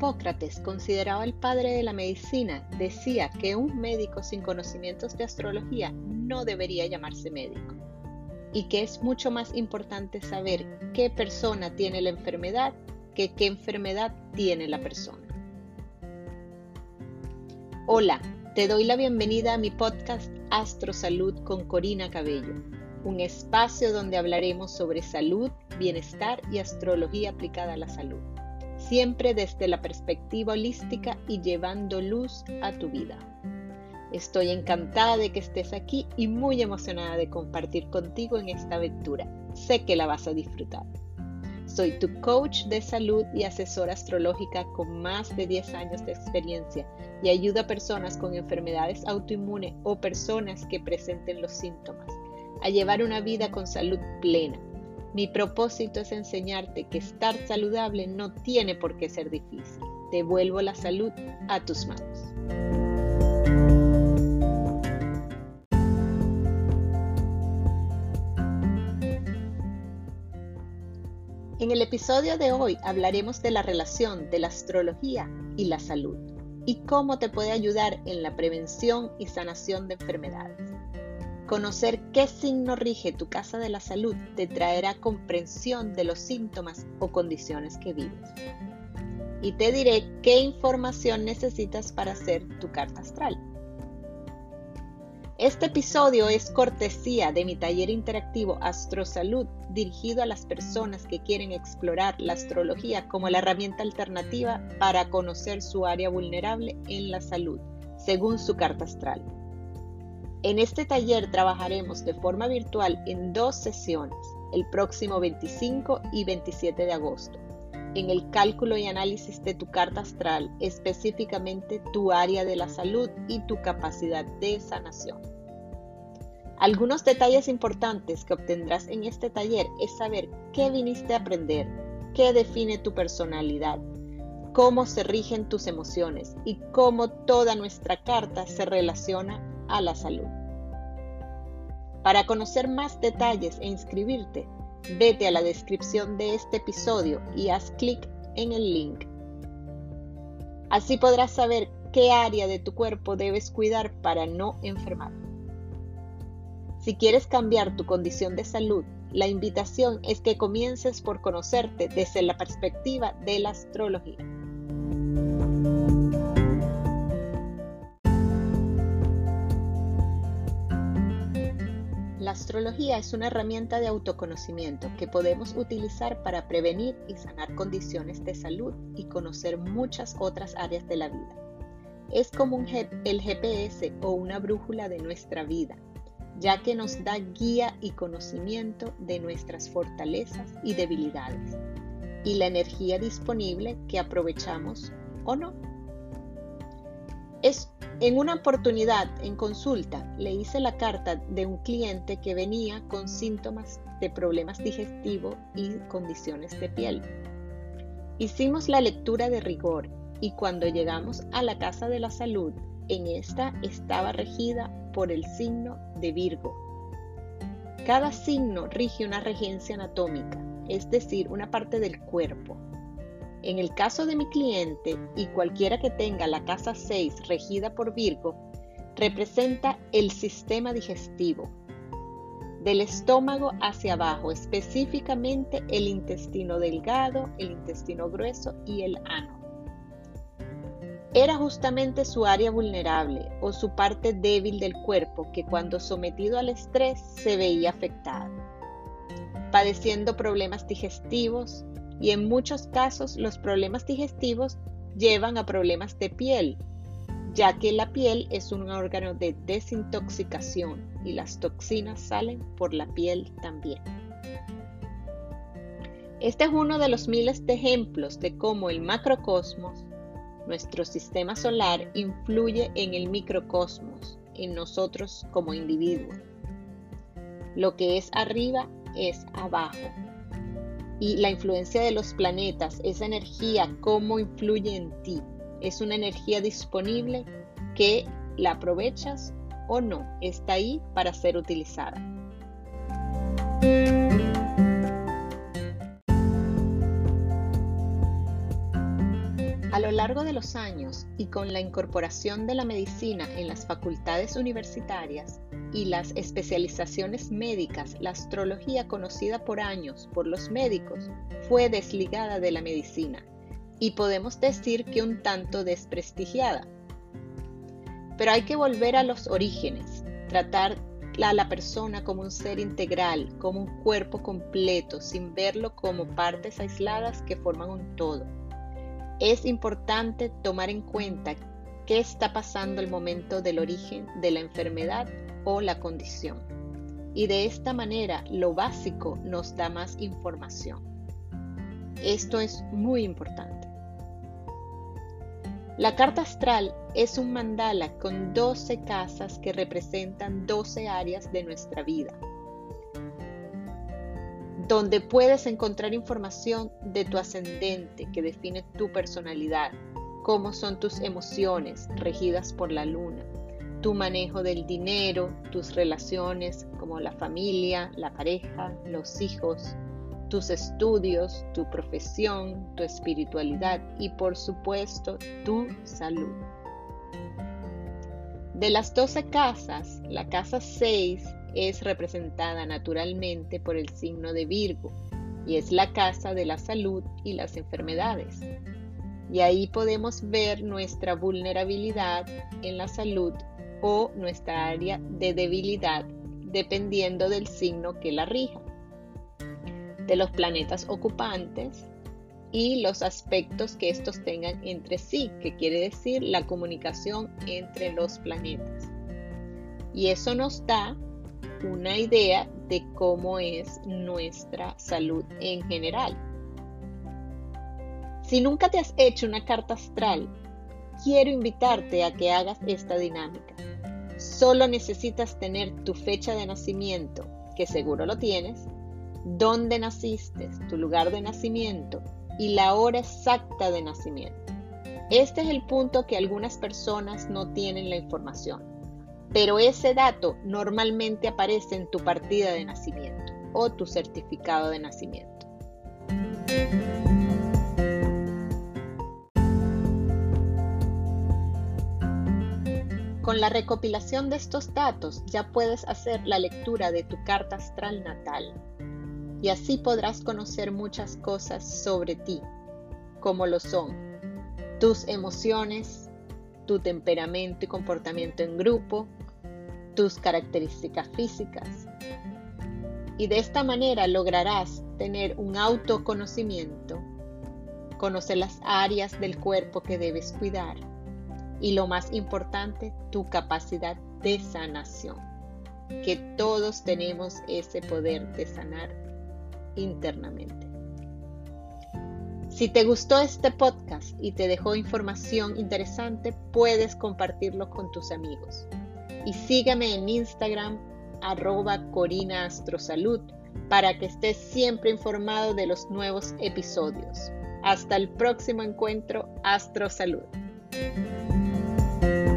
Hipócrates, considerado el padre de la medicina, decía que un médico sin conocimientos de astrología no debería llamarse médico y que es mucho más importante saber qué persona tiene la enfermedad que qué enfermedad tiene la persona. Hola, te doy la bienvenida a mi podcast Astro Salud con Corina Cabello, un espacio donde hablaremos sobre salud, bienestar y astrología aplicada a la salud siempre desde la perspectiva holística y llevando luz a tu vida. Estoy encantada de que estés aquí y muy emocionada de compartir contigo en esta aventura. Sé que la vas a disfrutar. Soy tu coach de salud y asesora astrológica con más de 10 años de experiencia y ayudo a personas con enfermedades autoinmunes o personas que presenten los síntomas a llevar una vida con salud plena mi propósito es enseñarte que estar saludable no tiene por qué ser difícil. Devuelvo la salud a tus manos. En el episodio de hoy hablaremos de la relación de la astrología y la salud y cómo te puede ayudar en la prevención y sanación de enfermedades. Conocer qué signo rige tu casa de la salud te traerá comprensión de los síntomas o condiciones que vives. Y te diré qué información necesitas para hacer tu carta astral. Este episodio es cortesía de mi taller interactivo Astrosalud dirigido a las personas que quieren explorar la astrología como la herramienta alternativa para conocer su área vulnerable en la salud, según su carta astral. En este taller trabajaremos de forma virtual en dos sesiones, el próximo 25 y 27 de agosto, en el cálculo y análisis de tu carta astral, específicamente tu área de la salud y tu capacidad de sanación. Algunos detalles importantes que obtendrás en este taller es saber qué viniste a aprender, qué define tu personalidad, cómo se rigen tus emociones y cómo toda nuestra carta se relaciona la salud. Para conocer más detalles e inscribirte, vete a la descripción de este episodio y haz clic en el link. Así podrás saber qué área de tu cuerpo debes cuidar para no enfermar. Si quieres cambiar tu condición de salud, la invitación es que comiences por conocerte desde la perspectiva de la astrología. La astrología es una herramienta de autoconocimiento que podemos utilizar para prevenir y sanar condiciones de salud y conocer muchas otras áreas de la vida. Es como el GPS o una brújula de nuestra vida, ya que nos da guía y conocimiento de nuestras fortalezas y debilidades y la energía disponible que aprovechamos o no. Es en una oportunidad, en consulta, le hice la carta de un cliente que venía con síntomas de problemas digestivos y condiciones de piel. Hicimos la lectura de rigor y cuando llegamos a la casa de la salud, en esta estaba regida por el signo de Virgo. Cada signo rige una regencia anatómica, es decir, una parte del cuerpo, en el caso de mi cliente y cualquiera que tenga la casa 6 regida por Virgo, representa el sistema digestivo, del estómago hacia abajo, específicamente el intestino delgado, el intestino grueso y el ano. Era justamente su área vulnerable o su parte débil del cuerpo que cuando sometido al estrés se veía afectada, padeciendo problemas digestivos, y en muchos casos los problemas digestivos llevan a problemas de piel, ya que la piel es un órgano de desintoxicación y las toxinas salen por la piel también. Este es uno de los miles de ejemplos de cómo el macrocosmos, nuestro sistema solar, influye en el microcosmos, en nosotros como individuos. Lo que es arriba es abajo y la influencia de los planetas, esa energía, cómo influye en ti. Es una energía disponible que la aprovechas o no, está ahí para ser utilizada. Lo largo de los años y con la incorporación de la medicina en las facultades universitarias y las especializaciones médicas, la astrología conocida por años por los médicos fue desligada de la medicina y podemos decir que un tanto desprestigiada. Pero hay que volver a los orígenes, tratar a la persona como un ser integral, como un cuerpo completo, sin verlo como partes aisladas que forman un todo es importante tomar en cuenta qué está pasando al momento del origen de la enfermedad o la condición. Y de esta manera lo básico nos da más información. Esto es muy importante. La carta astral es un mandala con 12 casas que representan 12 áreas de nuestra vida donde puedes encontrar información de tu ascendente que define tu personalidad, cómo son tus emociones regidas por la luna, tu manejo del dinero, tus relaciones como la familia, la pareja, los hijos, tus estudios, tu profesión, tu espiritualidad y por supuesto tu salud. De las 12 casas, la casa 6 es representada naturalmente por el signo de Virgo y es la casa de la salud y las enfermedades. Y ahí podemos ver nuestra vulnerabilidad en la salud o nuestra área de debilidad dependiendo del signo que la rija, de los planetas ocupantes y los aspectos que estos tengan entre sí, que quiere decir la comunicación entre los planetas. Y eso nos da una idea de cómo es nuestra salud en general. Si nunca te has hecho una carta astral, quiero invitarte a que hagas esta dinámica. Solo necesitas tener tu fecha de nacimiento, que seguro lo tienes, dónde naciste, tu lugar de nacimiento y la hora exacta de nacimiento. Este es el punto que algunas personas no tienen la información pero ese dato normalmente aparece en tu partida de nacimiento o tu certificado de nacimiento. Con la recopilación de estos datos ya puedes hacer la lectura de tu carta astral natal y así podrás conocer muchas cosas sobre ti, como lo son tus emociones, tu temperamento y comportamiento en grupo, tus características físicas. Y de esta manera lograrás tener un autoconocimiento, conocer las áreas del cuerpo que debes cuidar y lo más importante, tu capacidad de sanación, que todos tenemos ese poder de sanar internamente. Si te gustó este podcast y te dejó información interesante, puedes compartirlo con tus amigos y sígueme en Instagram arroba Corina para que estés siempre informado de los nuevos episodios. Hasta el próximo encuentro Astrosalud. Salud.